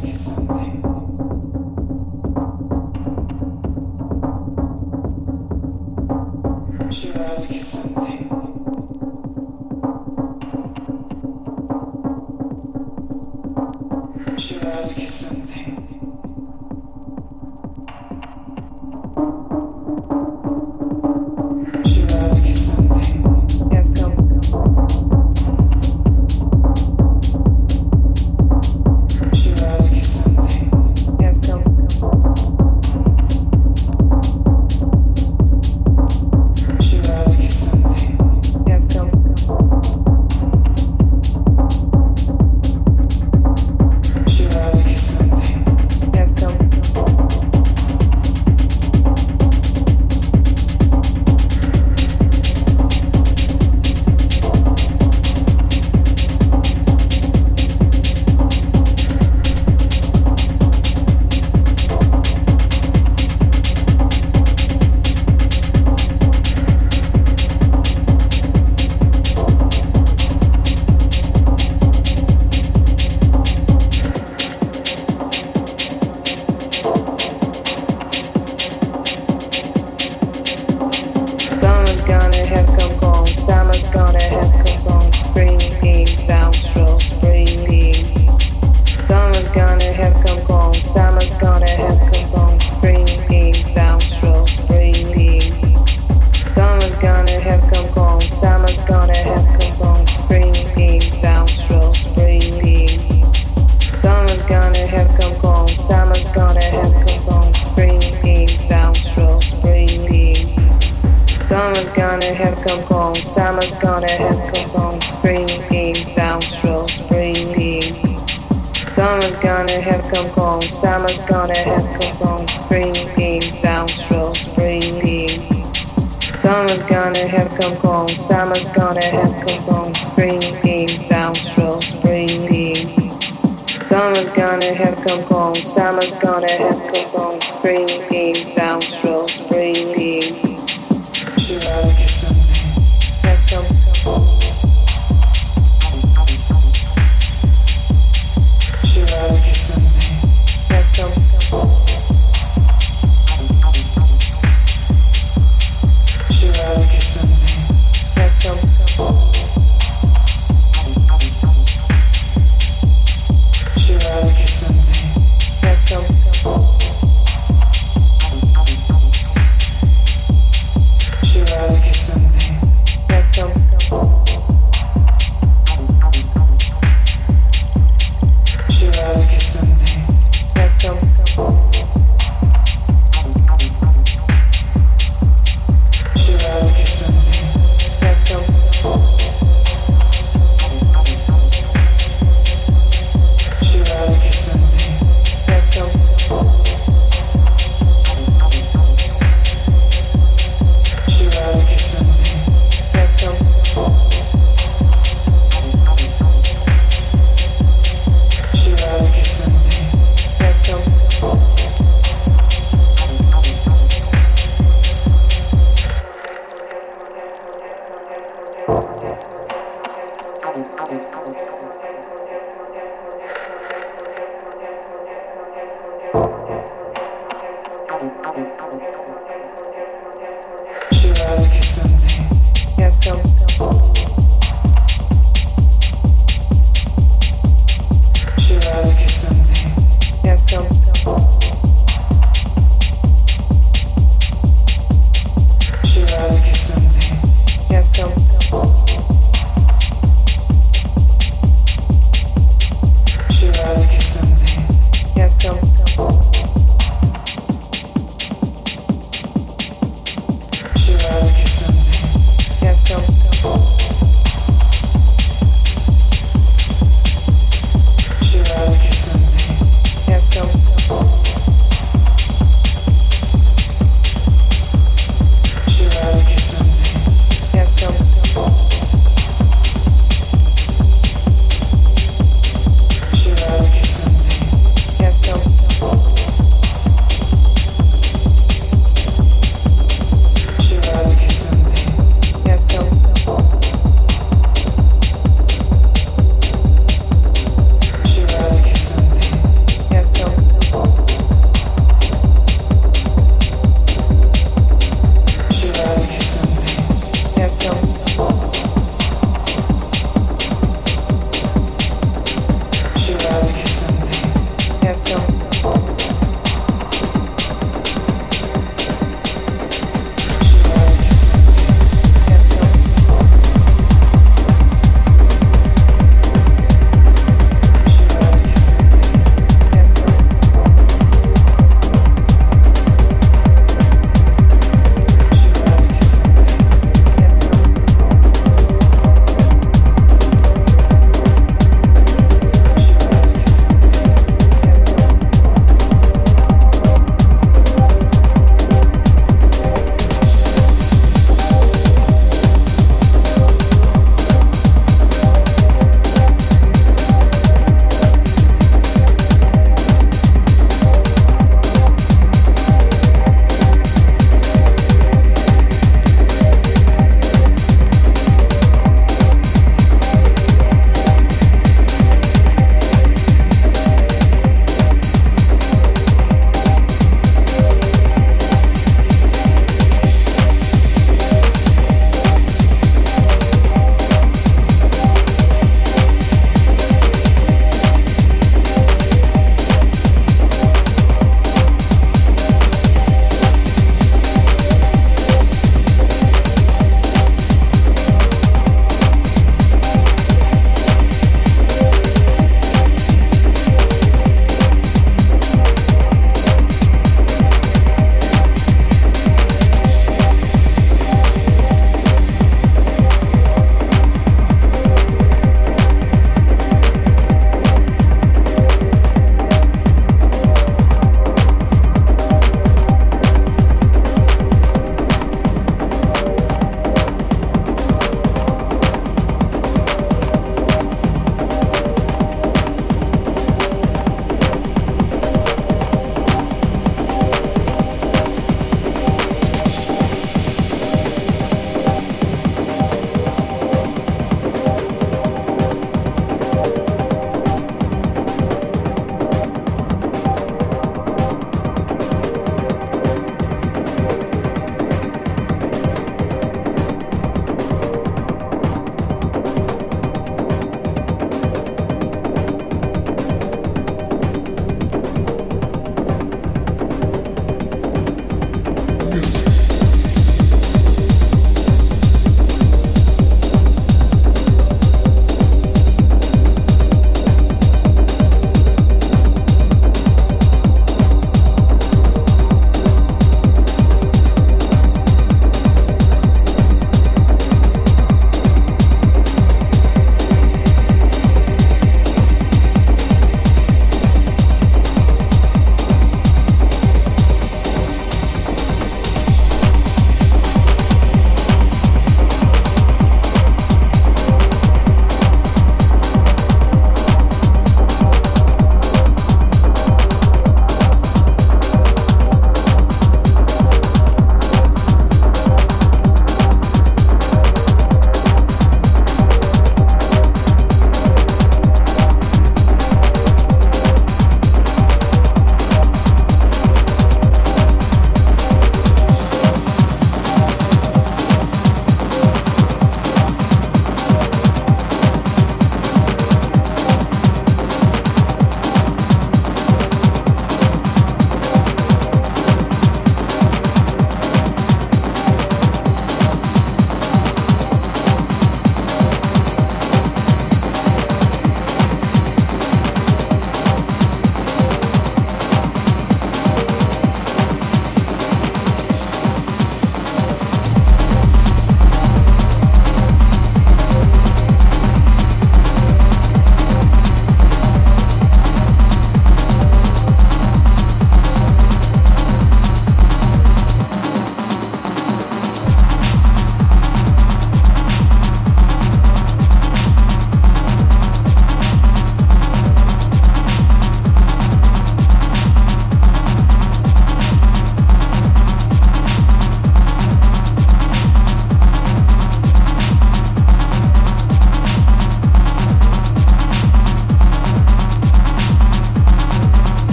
ask you something? gonna have come home, summer's gonna have come home, spring game, bounce roll, spring. Summer's gonna have come home, summer's gonna have